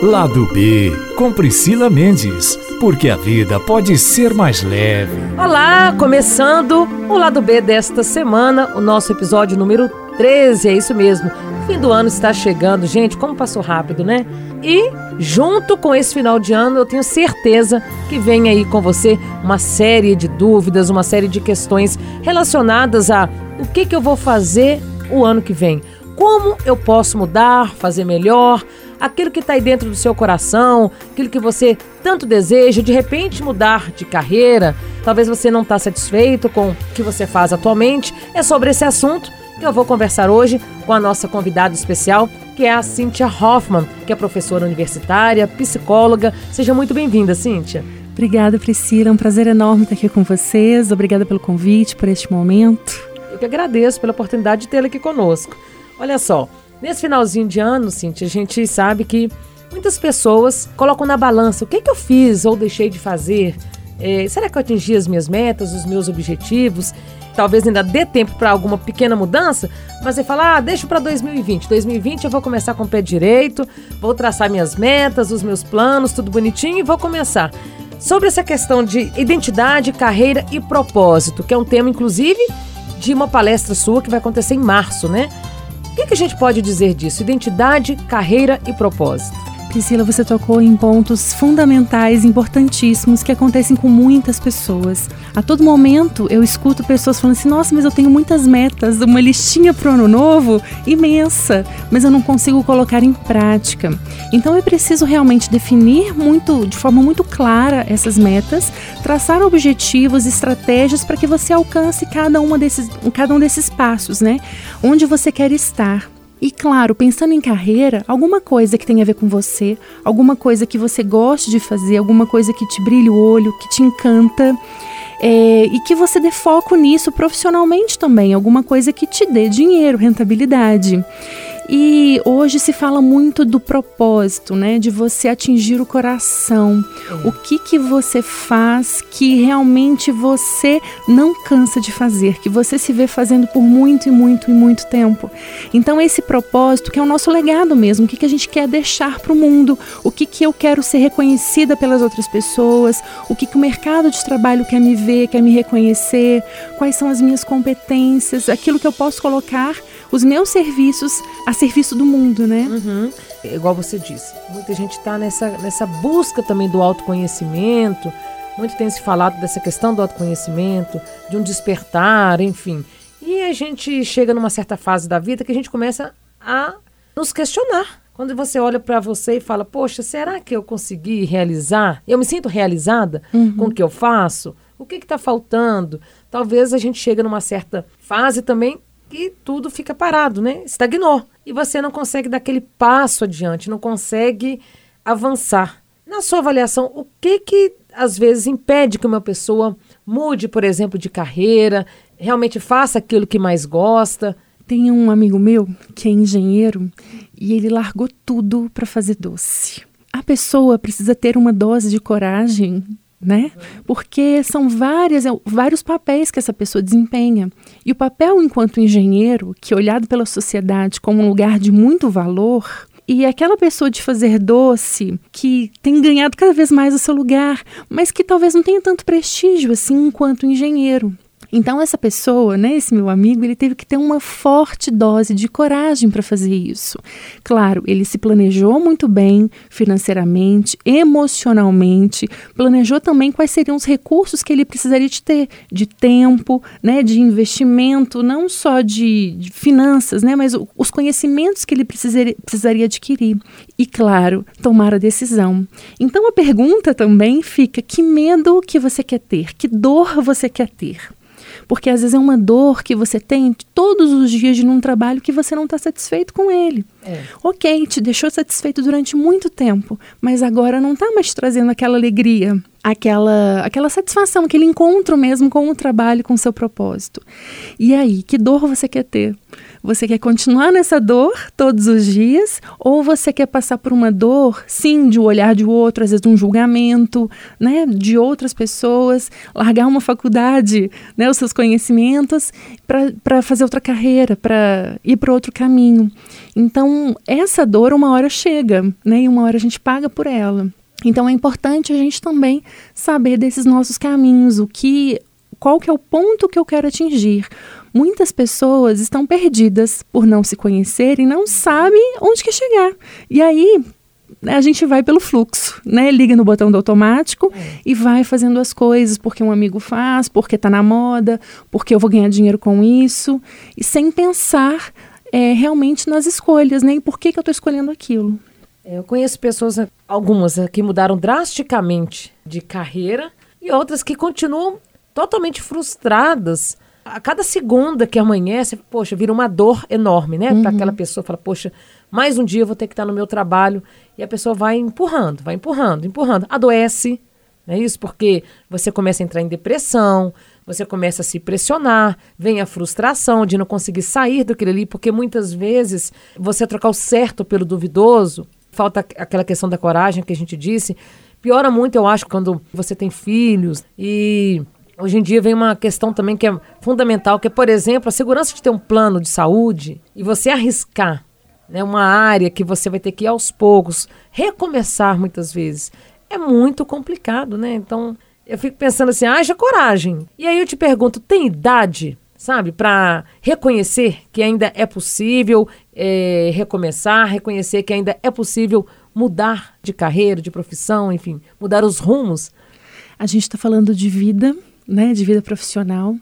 Lado B, com Priscila Mendes, porque a vida pode ser mais leve. Olá, começando o Lado B desta semana, o nosso episódio número 13, é isso mesmo. Fim do ano está chegando, gente, como passou rápido, né? E junto com esse final de ano, eu tenho certeza que vem aí com você uma série de dúvidas, uma série de questões relacionadas a o que, que eu vou fazer o ano que vem. Como eu posso mudar, fazer melhor, aquilo que está aí dentro do seu coração, aquilo que você tanto deseja, de repente mudar de carreira, talvez você não está satisfeito com o que você faz atualmente. É sobre esse assunto que eu vou conversar hoje com a nossa convidada especial, que é a Cíntia Hoffman, que é professora universitária, psicóloga. Seja muito bem-vinda, Cíntia. Obrigada, Priscila. É um prazer enorme estar aqui com vocês. Obrigada pelo convite, por este momento. Eu que agradeço pela oportunidade de tê-la aqui conosco. Olha só, Nesse finalzinho de ano, Cintia, a gente sabe que muitas pessoas colocam na balança o que, que eu fiz ou deixei de fazer. É, será que eu atingi as minhas metas, os meus objetivos? Talvez ainda dê tempo para alguma pequena mudança, mas você fala, ah, deixa para 2020. 2020 eu vou começar com o pé direito, vou traçar minhas metas, os meus planos, tudo bonitinho e vou começar. Sobre essa questão de identidade, carreira e propósito, que é um tema, inclusive, de uma palestra sua que vai acontecer em março, né? Que, que a gente pode dizer disso? Identidade, carreira e propósito. Priscila, você tocou em pontos fundamentais, importantíssimos, que acontecem com muitas pessoas. A todo momento eu escuto pessoas falando assim: nossa, mas eu tenho muitas metas, uma listinha para o ano novo imensa, mas eu não consigo colocar em prática. Então é preciso realmente definir muito, de forma muito clara essas metas, traçar objetivos, estratégias para que você alcance cada, uma desses, cada um desses passos, né? Onde você quer estar. E claro, pensando em carreira, alguma coisa que tenha a ver com você, alguma coisa que você goste de fazer, alguma coisa que te brilhe o olho, que te encanta. É, e que você dê foco nisso profissionalmente também, alguma coisa que te dê dinheiro, rentabilidade. E hoje se fala muito do propósito, né? De você atingir o coração. O que que você faz que realmente você não cansa de fazer, que você se vê fazendo por muito e muito e muito tempo. Então esse propósito que é o nosso legado mesmo, o que que a gente quer deixar para o mundo, o que que eu quero ser reconhecida pelas outras pessoas, o que que o mercado de trabalho quer me ver, quer me reconhecer, quais são as minhas competências, aquilo que eu posso colocar os meus serviços a serviço do mundo, né? Uhum. Igual você disse, muita gente está nessa, nessa busca também do autoconhecimento. Muito tem se falado dessa questão do autoconhecimento, de um despertar, enfim. E a gente chega numa certa fase da vida que a gente começa a nos questionar. Quando você olha para você e fala, poxa, será que eu consegui realizar? Eu me sinto realizada uhum. com o que eu faço? O que está faltando? Talvez a gente chegue numa certa fase também e tudo fica parado, né? Estagnou. E você não consegue dar aquele passo adiante, não consegue avançar. Na sua avaliação, o que que às vezes impede que uma pessoa mude, por exemplo, de carreira, realmente faça aquilo que mais gosta? Tem um amigo meu que é engenheiro e ele largou tudo para fazer doce. A pessoa precisa ter uma dose de coragem né? Porque são várias, é, vários papéis que essa pessoa desempenha. E o papel enquanto engenheiro, que é olhado pela sociedade como um lugar de muito valor, e aquela pessoa de fazer doce que tem ganhado cada vez mais o seu lugar, mas que talvez não tenha tanto prestígio assim enquanto engenheiro. Então essa pessoa, né, esse meu amigo, ele teve que ter uma forte dose de coragem para fazer isso. Claro, ele se planejou muito bem financeiramente, emocionalmente, planejou também quais seriam os recursos que ele precisaria de ter, de tempo, né, de investimento, não só de, de finanças, né, mas os conhecimentos que ele precisaria, precisaria adquirir. E claro, tomar a decisão. Então a pergunta também fica: que medo que você quer ter? Que dor você quer ter? Porque às vezes é uma dor que você tem todos os dias de um trabalho que você não está satisfeito com ele. É. Ok, te deixou satisfeito durante muito tempo, mas agora não está mais trazendo aquela alegria, aquela, aquela satisfação, aquele encontro mesmo com o trabalho, com o seu propósito. E aí, que dor você quer ter? Você quer continuar nessa dor todos os dias? Ou você quer passar por uma dor, sim, de um olhar de outro, às vezes um julgamento, né, de outras pessoas, largar uma faculdade, né, os seus conhecimentos, para fazer outra carreira, para ir para outro caminho. Então, essa dor uma hora chega, né, e uma hora a gente paga por ela. Então é importante a gente também saber desses nossos caminhos, o que qual que é o ponto que eu quero atingir. Muitas pessoas estão perdidas por não se conhecer e não sabem onde quer chegar. E aí a gente vai pelo fluxo, né? Liga no botão do automático é. e vai fazendo as coisas porque um amigo faz, porque está na moda, porque eu vou ganhar dinheiro com isso, e sem pensar é, realmente nas escolhas, né? Por que, que eu estou escolhendo aquilo. É, eu conheço pessoas, algumas que mudaram drasticamente de carreira e outras que continuam totalmente frustradas. A cada segunda que amanhece, poxa, vira uma dor enorme, né? Uhum. Para aquela pessoa, fala, poxa, mais um dia eu vou ter que estar no meu trabalho. E a pessoa vai empurrando, vai empurrando, empurrando. Adoece, não é isso? Porque você começa a entrar em depressão, você começa a se pressionar, vem a frustração de não conseguir sair daquilo ali, porque muitas vezes você trocar o certo pelo duvidoso, falta aquela questão da coragem que a gente disse. Piora muito, eu acho, quando você tem filhos e Hoje em dia vem uma questão também que é fundamental, que é, por exemplo, a segurança de ter um plano de saúde e você arriscar né, uma área que você vai ter que ir aos poucos, recomeçar muitas vezes. É muito complicado, né? Então, eu fico pensando assim, haja coragem. E aí eu te pergunto, tem idade, sabe, para reconhecer que ainda é possível é, recomeçar, reconhecer que ainda é possível mudar de carreira, de profissão, enfim, mudar os rumos? A gente está falando de vida, né, de vida profissional.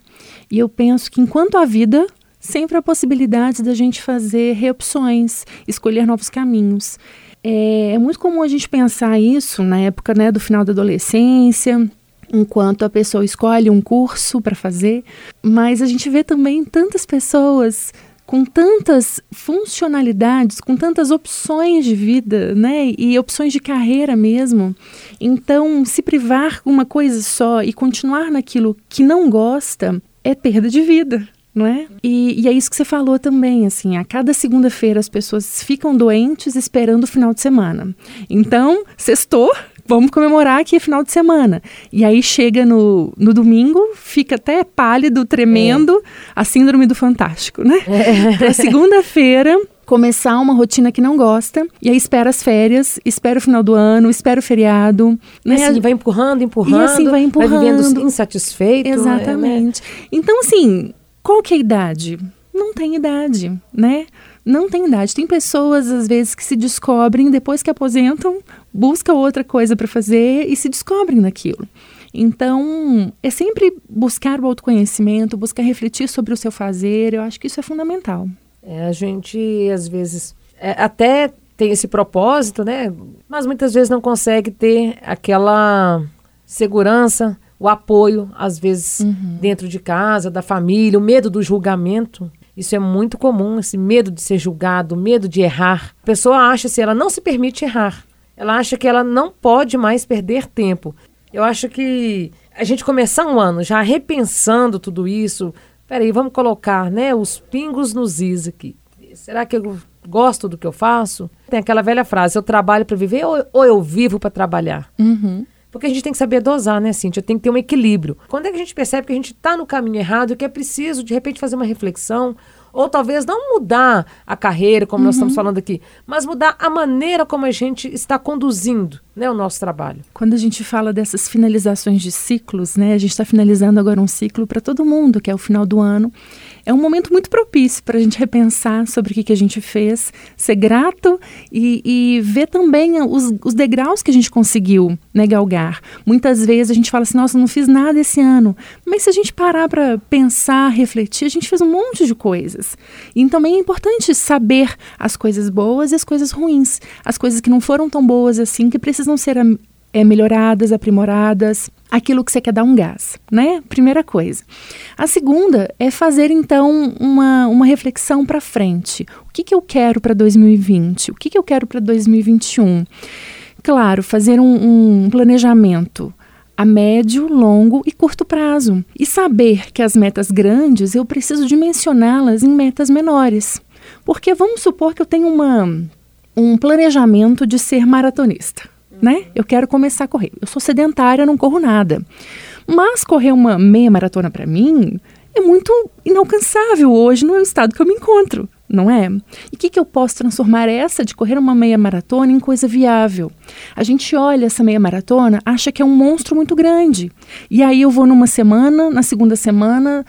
E eu penso que enquanto a vida, sempre há possibilidades da gente fazer reopções, escolher novos caminhos. É, é muito comum a gente pensar isso na época né, do final da adolescência, enquanto a pessoa escolhe um curso para fazer, mas a gente vê também tantas pessoas com tantas funcionalidades, com tantas opções de vida, né? E opções de carreira mesmo. Então, se privar uma coisa só e continuar naquilo que não gosta é perda de vida. Não é? E, e é isso que você falou também, assim, a cada segunda-feira as pessoas ficam doentes esperando o final de semana. Então, sextou, vamos comemorar aqui final de semana. E aí chega no, no domingo, fica até pálido, tremendo, é. a síndrome do fantástico, né? É. segunda-feira, começar uma rotina que não gosta, e aí espera as férias, espera o final do ano, espera o feriado. Né? E assim vai empurrando, empurrando. E assim vai empurrando. Vai vivendo insatisfeito. Exatamente. Né? Então, assim, qual que é a idade? Não tem idade, né? Não tem idade. Tem pessoas, às vezes, que se descobrem depois que aposentam, busca outra coisa para fazer e se descobrem naquilo. Então, é sempre buscar o autoconhecimento, buscar refletir sobre o seu fazer. Eu acho que isso é fundamental. É, a gente, às vezes, é, até tem esse propósito, né? Mas muitas vezes não consegue ter aquela segurança, o apoio, às vezes, uhum. dentro de casa, da família, o medo do julgamento. Isso é muito comum, esse medo de ser julgado, medo de errar. A pessoa acha se ela não se permite errar. Ela acha que ela não pode mais perder tempo. Eu acho que a gente começar um ano já repensando tudo isso. Peraí, vamos colocar né, os pingos nos is aqui. Será que eu gosto do que eu faço? Tem aquela velha frase: eu trabalho para viver ou, ou, eu vivo para trabalhar? Uhum. Porque a gente tem que saber dosar, né, Cíntia? Tem que ter um equilíbrio. Quando é que a gente percebe que a gente está no caminho errado e que é preciso, de repente, fazer uma reflexão, ou talvez não mudar a carreira, como uhum. nós estamos uhum. falando aqui, mas mudar a maneira como a gente está conduzindo né, o nosso trabalho. Quando a gente fala dessas finalizações de ciclos, né, a gente está finalizando agora um ciclo para todo mundo, que é o final do ano. É um momento muito propício para a gente repensar sobre o que, que a gente fez, ser grato e, e ver também os, os, degraus que a gente conseguiu né, galgar. Muitas vezes a gente fala assim, nossa, não fiz nada esse ano. Mas se a gente parar para pensar, refletir, a gente fez um monte de coisas. E também é importante saber as coisas boas e as coisas ruins. As coisas que não foram tão boas assim, que precisam precisam ser é, melhoradas, aprimoradas, aquilo que você quer dar um gás, né? Primeira coisa. A segunda é fazer então uma, uma reflexão para frente. O que, que eu quero para 2020? O que, que eu quero para 2021? Claro, fazer um, um planejamento a médio, longo e curto prazo. E saber que as metas grandes eu preciso dimensioná-las em metas menores. Porque vamos supor que eu tenho uma, um planejamento de ser maratonista, né? Eu quero começar a correr. Eu sou sedentária, não corro nada. Mas correr uma meia maratona para mim é muito inalcançável hoje no estado que eu me encontro não é? E o que, que eu posso transformar essa de correr uma meia maratona em coisa viável? A gente olha essa meia maratona, acha que é um monstro muito grande. E aí eu vou numa semana, na segunda semana,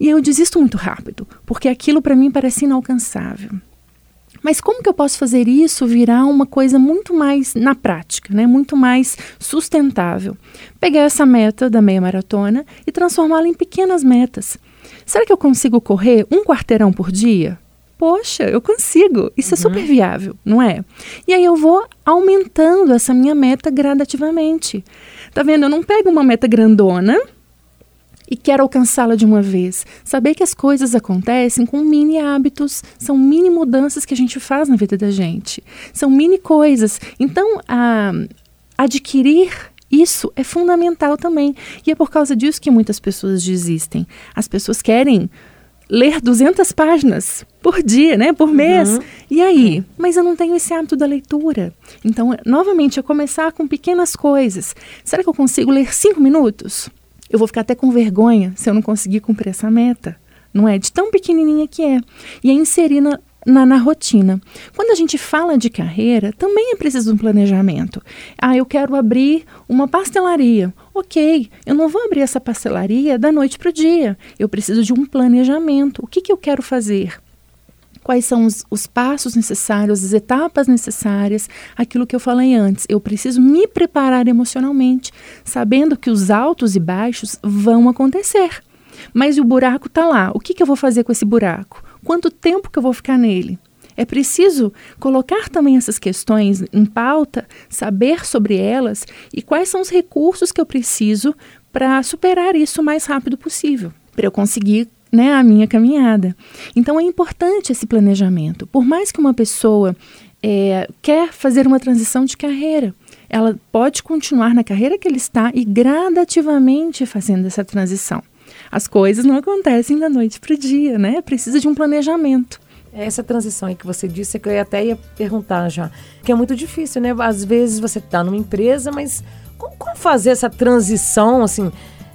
e eu desisto muito rápido, porque aquilo para mim parece inalcançável. Mas como que eu posso fazer isso virar uma coisa muito mais na prática, né? muito mais sustentável? Pegar essa meta da meia maratona e transformá-la em pequenas metas. Será que eu consigo correr um quarteirão por dia? Poxa, eu consigo. Isso uhum. é super viável, não é? E aí eu vou aumentando essa minha meta gradativamente. Tá vendo? Eu não pego uma meta grandona e quero alcançá-la de uma vez. Saber que as coisas acontecem com mini hábitos, são mini mudanças que a gente faz na vida da gente. São mini coisas. Então, a, adquirir isso é fundamental também. E é por causa disso que muitas pessoas desistem. As pessoas querem ler 200 páginas por dia, né, por mês. Uhum. E aí? Mas eu não tenho esse hábito da leitura. Então, novamente, é começar com pequenas coisas. Será que eu consigo ler cinco minutos? Eu vou ficar até com vergonha se eu não conseguir cumprir essa meta. Não é? De tão pequenininha que é. E é inserir na, na, na, rotina. Quando a gente fala de carreira, também é preciso um planejamento. Ah, eu quero abrir uma pastelaria. Ok, eu não vou abrir essa pastelaria da noite para o dia. Eu preciso de um planejamento. O que, que eu quero fazer? Quais são os, os passos necessários, as etapas necessárias, aquilo que eu falei antes. Eu preciso me preparar emocionalmente, sabendo que os altos e baixos vão acontecer. Mas o buraco está lá. O que, que eu vou fazer com esse buraco? Quanto tempo que eu vou ficar nele. É preciso colocar também essas questões em pauta, saber sobre elas e quais são os recursos que eu preciso para superar isso o mais rápido possível, para eu conseguir né, a minha caminhada. Então é importante esse planejamento. Por mais que uma pessoa é, quer fazer uma transição de carreira, ela pode continuar na carreira que ele está e gradativamente fazendo essa transição. As coisas não acontecem da noite para o dia, né? Precisa de um planejamento. Essa transição aí que você disse é que eu até ia perguntar já, que é muito difícil, né? Às vezes você está numa empresa, mas como, como, fazer essa transição, assim?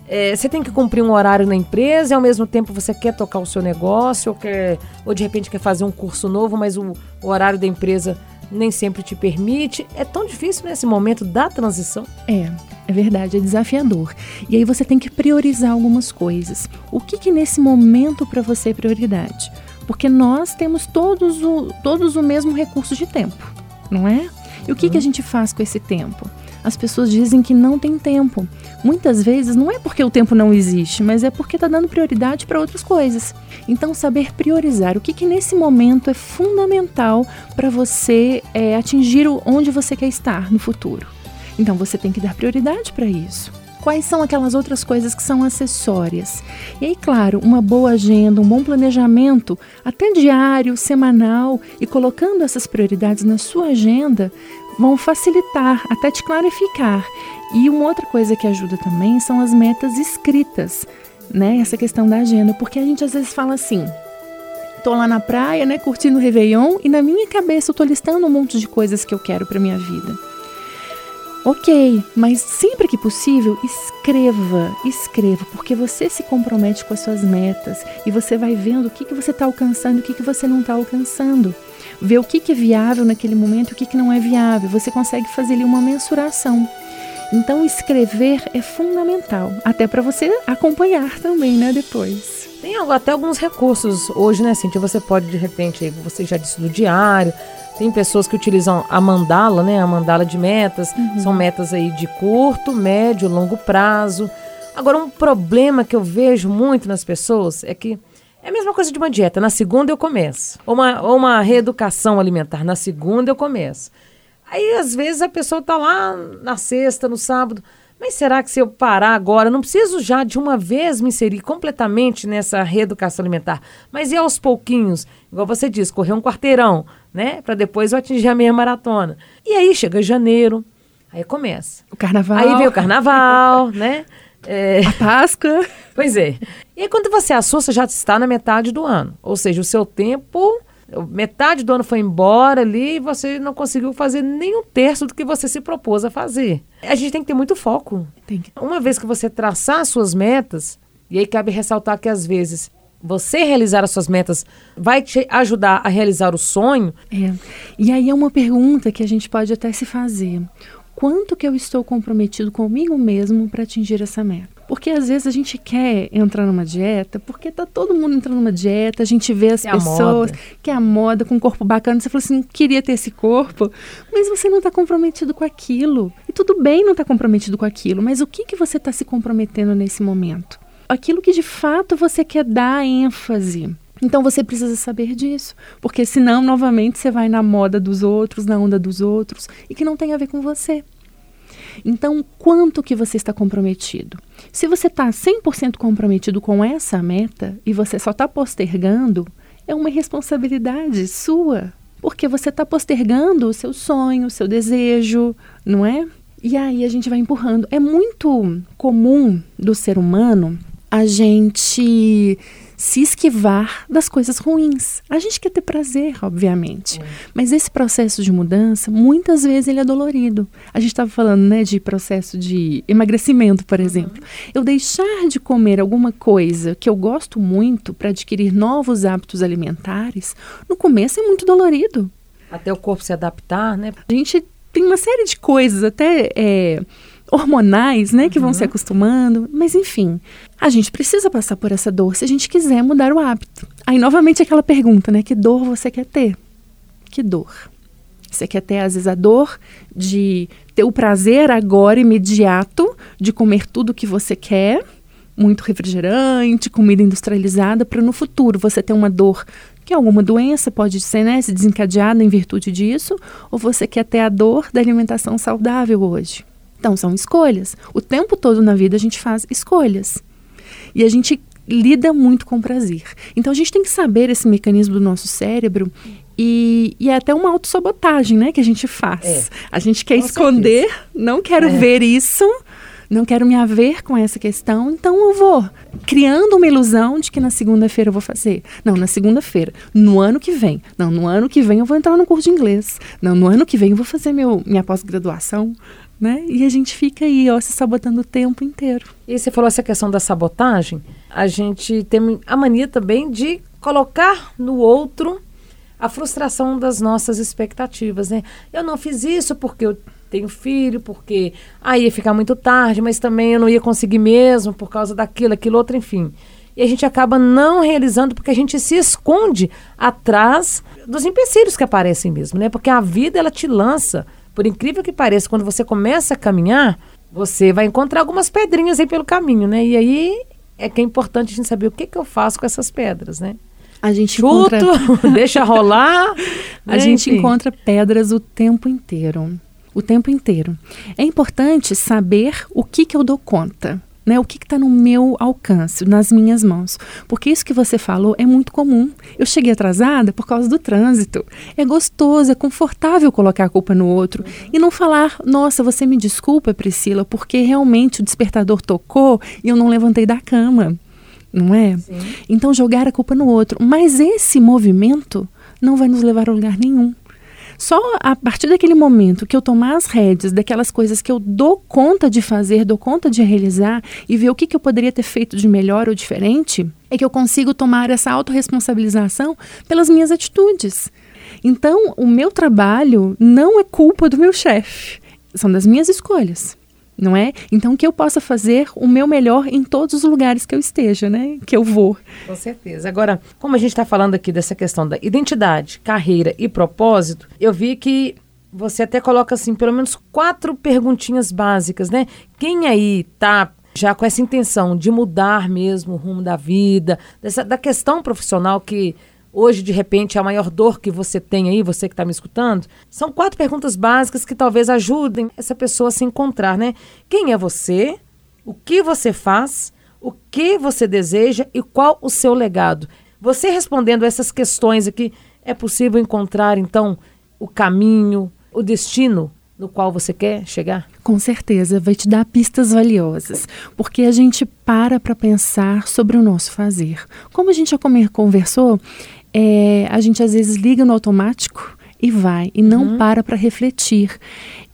É, você tem que cumprir um horário na empresa e ao mesmo tempo você quer tocar o seu negócio ou, quer, ou de repente quer fazer um curso novo, mas o, o horário da empresa nem sempre te permite. É tão difícil nesse momento da transição? É, é verdade, é desafiador. E aí você tem que priorizar algumas coisas. O que que nesse momento para você é prioridade? Porque nós temos todos o, todos o mesmo recurso de tempo, não é? E o que, que a uhum. gente faz com esse tempo? As pessoas dizem que não tem tempo. Muitas vezes não é porque o tempo não existe, mas é porque está dando prioridade para outras coisas. Então, saber priorizar o que, que nesse momento é fundamental para você é, atingir onde você quer estar no futuro. Então você tem que dar prioridade para isso. Quais são aquelas outras coisas que são acessórias? E aí, claro, uma boa agenda, um bom planejamento, até diário, semanal, e colocando essas prioridades na sua agenda, vão facilitar, até te clarificar. E uma outra coisa que ajuda também são as metas escritas, né? Essa questão da agenda, porque a gente às vezes fala assim: tô lá na praia, né, curtindo o Réveillon, e na minha cabeça eu tô listando um monte de coisas que eu quero para minha vida. Ok, mas sempre que possível, escreva, escreva, porque você se compromete com as suas metas e você vai vendo o que, que você está alcançando e o que, que você não está alcançando. Ver o que, que é viável naquele momento e o que, que não é viável. Você consegue fazer ali uma mensuração. Então, escrever é fundamental, até para você acompanhar também, né, depois. Tem até alguns recursos hoje, né, Cintia? Você pode, de repente, você já disse do diário, tem pessoas que utilizam a mandala, né? A mandala de metas. Uhum. São metas aí de curto, médio, longo prazo. Agora, um problema que eu vejo muito nas pessoas é que é a mesma coisa de uma dieta. Na segunda eu começo. Ou uma, ou uma reeducação alimentar. Na segunda eu começo. Aí, às vezes, a pessoa está lá na sexta, no sábado. Mas será que se eu parar agora, não preciso já de uma vez me inserir completamente nessa reeducação alimentar, mas e aos pouquinhos, igual você disse, correr um quarteirão, né, para depois eu atingir a meia maratona. E aí chega janeiro, Aí começa. O carnaval. Aí vem o carnaval, né? É, A Páscoa. pois é. E aí, quando você assusta, já está na metade do ano. Ou seja, o seu tempo, metade do ano foi embora ali e você não conseguiu fazer nem um terço do que você se propôs a fazer. A gente tem que ter muito foco. Tem que- Uma vez que você traçar as suas metas, e aí cabe ressaltar que às vezes você realizar as suas metas vai te ajudar a realizar o sonho, É. E aí é uma pergunta que a gente pode até se fazer. Quanto que eu estou comprometido comigo mesmo para atingir essa meta? Porque às vezes a gente quer entrar numa dieta, porque tá todo mundo entrando numa dieta, a gente vê as É pessoas que é a moda com um corpo bacana, você fala assim, queria ter esse corpo, mas você não está comprometido com aquilo. E tudo bem não estar comprometido com aquilo, mas o que que você está se comprometendo nesse momento? Aquilo que de fato você quer dar ênfase. Então você precisa saber disso, porque senão novamente você vai na moda dos outros, na onda dos outros e que não tem a ver com você. Então, quanto que você está comprometido? Se você está 100% comprometido com essa meta e você só está postergando, é uma responsabilidade sua, porque você está postergando o seu sonho, o seu desejo, não é? E aí a gente vai empurrando. É muito comum do ser humano a gente se esquivar das coisas ruins. A gente quer ter prazer, obviamente. Mas esse processo de mudança, muitas vezes ele é dolorido. A gente estava falando, né, de processo de emagrecimento, por exemplo. Eu deixar de comer alguma coisa que eu gosto muito para adquirir novos hábitos alimentares, no começo é muito dolorido. até o corpo se adaptar, né? A gente tem uma série de coisas, até é, hormonais, né, que vão se acostumando. Mas, enfim, a gente precisa passar por essa dor se a gente quiser mudar o hábito. Aí, novamente, aquela pergunta, né? Que dor você quer ter? Que dor? Você quer ter, às vezes, a dor de ter o prazer agora, imediato, de comer tudo que você quer, muito refrigerante, comida industrializada, para no futuro você ter uma dor que alguma doença pode ser né, se desencadeada em virtude disso, ou você quer ter a dor da alimentação saudável hoje. Então, são escolhas. O tempo todo na vida a gente faz escolhas. E a gente lida muito com prazer. Então, a gente tem que saber esse mecanismo do nosso cérebro e, e é até uma autossabotagem né, que a gente faz. É. A gente quer Com esconder, não quero É. ver isso, não quero me haver com essa questão, então eu vou criando uma ilusão de que na segunda-feira eu vou fazer. Não, na segunda-feira. No ano que vem. Não, no ano que vem eu vou entrar no curso de inglês. Não, no ano que vem eu vou fazer meu, minha pós-graduação. Né? E a gente fica aí, ó, se sabotando o tempo inteiro. E você falou essa questão da sabotagem. A gente tem a mania também de colocar no outro a frustração das nossas expectativas, né? Eu não fiz isso porque eu tenho filho, porque aí ia ficar muito tarde, mas também eu não ia conseguir mesmo por causa daquilo, aquilo outro, enfim. E a gente acaba não realizando porque a gente se esconde atrás dos empecilhos que aparecem mesmo, né? Porque a vida ela te lança, por incrível que pareça, quando você começa a caminhar, você vai encontrar algumas pedrinhas aí pelo caminho, né? E aí é que é importante a gente saber o que, que eu faço com essas pedras, né? A gente Chuto, encontra, deixa rolar. a né? gente Enfim. encontra pedras o tempo inteiro. O tempo inteiro. É importante saber o que, que eu dou conta. Né, o que está no meu alcance, nas minhas mãos. Porque isso que você falou é muito comum. Eu cheguei atrasada por causa do trânsito. É gostoso, é confortável colocar a culpa no outro e não falar, nossa, você me desculpa, Priscila, porque realmente o despertador tocou e eu não levantei da cama. Não é? Então jogar a culpa no outro. Mas esse movimento não vai nos levar a lugar nenhum. Só a partir daquele momento que eu tomar as rédeas daquelas coisas que eu dou conta de fazer, dou conta de realizar e ver o que, que eu poderia ter feito de melhor ou diferente, é que eu consigo tomar essa autorresponsabilização pelas minhas atitudes. Então, o meu trabalho não é culpa do meu chefe, são das minhas escolhas. Não é? Então, que eu possa fazer o meu melhor em todos os lugares que eu esteja, né? Que eu vou. Com certeza. Agora, como a gente está falando aqui dessa questão da identidade, carreira e propósito, eu vi que você até coloca assim, pelo menos quatro perguntinhas básicas, né? Quem aí tá já com essa intenção de mudar mesmo o rumo da vida, dessa, da questão profissional que hoje, de repente, é a maior dor que você tem aí, você que está me escutando, são quatro perguntas básicas que talvez ajudem essa pessoa a se encontrar, né? Quem é você? O que você faz? O que você deseja e qual o seu legado? Você respondendo essas questões aqui, é possível encontrar, então, o caminho, o destino no qual você quer chegar? Com certeza, vai te dar pistas valiosas, porque a gente para para pensar sobre o nosso fazer. Como a gente já conversou, é, a gente às vezes liga no automático e vai e não uhum. para para refletir.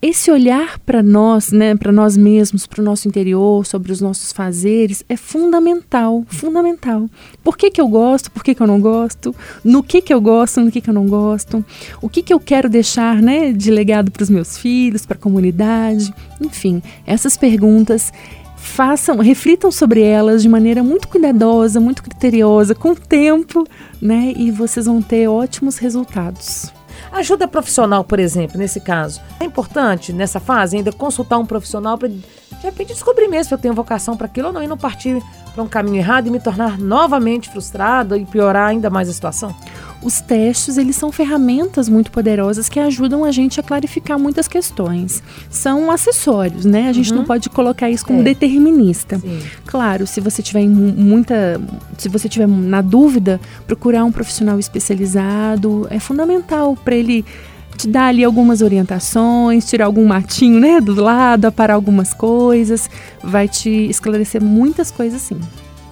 Esse olhar para nós, né, para nós mesmos, para o nosso interior, sobre os nossos fazeres é fundamental, fundamental. Por que, que eu gosto? Por que, que eu não gosto? No que que eu gosto? No que que eu não gosto? O que que eu quero deixar, né, de legado para os meus filhos, para a comunidade? Enfim, essas perguntas façam, reflitam sobre elas de maneira muito cuidadosa, muito criteriosa, com tempo, né? E vocês vão ter ótimos resultados. Ajuda profissional, por exemplo, nesse caso. É importante nessa fase ainda consultar um profissional para de repente descobrir mesmo se eu tenho vocação para aquilo ou não e não partir para um caminho errado e me tornar novamente frustrado e piorar ainda mais a situação? Os testes, eles são ferramentas muito poderosas que ajudam a gente a clarificar muitas questões. São acessórios, né? A gente uhum. não pode colocar isso como é. determinista. Sim. Claro, se você tiver muita, se você tiver na dúvida, procurar um profissional especializado é fundamental para ele te dar ali algumas orientações, tirar algum matinho, né, do lado, aparar algumas coisas, vai te esclarecer muitas coisas sim.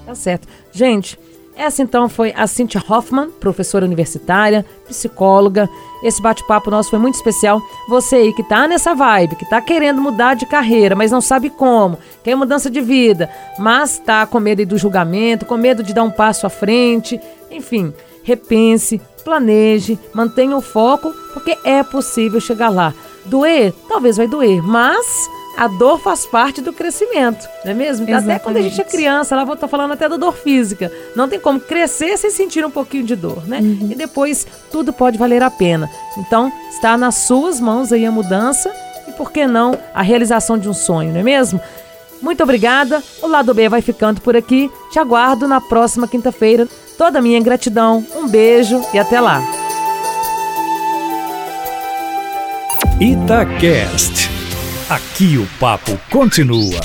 Tá certo. Gente, essa então foi a Cynthia Hoffman, professora universitária, psicóloga. Esse bate-papo nosso foi muito especial. Você aí que tá nessa vibe, que tá querendo mudar de carreira, mas não sabe como, quer mudança de vida, mas tá com medo do julgamento, com medo de dar um passo à frente, enfim, repense, planeje, mantenha o foco, porque é possível chegar lá. Doer? Talvez vai doer, mas a dor faz parte do crescimento, não é mesmo? Exatamente. Até quando a gente é criança, lá vou estar falando até da dor física. Não tem como crescer sem sentir um pouquinho de dor, né? Uhum. E depois tudo pode valer a pena. Então, está nas suas mãos aí a mudança e por que não a realização de um sonho, não é mesmo? Muito obrigada. O lado B vai ficando por aqui. Te aguardo na próxima quinta-feira. Toda a minha gratidão, um beijo e até lá. Itacast. Aqui o papo continua.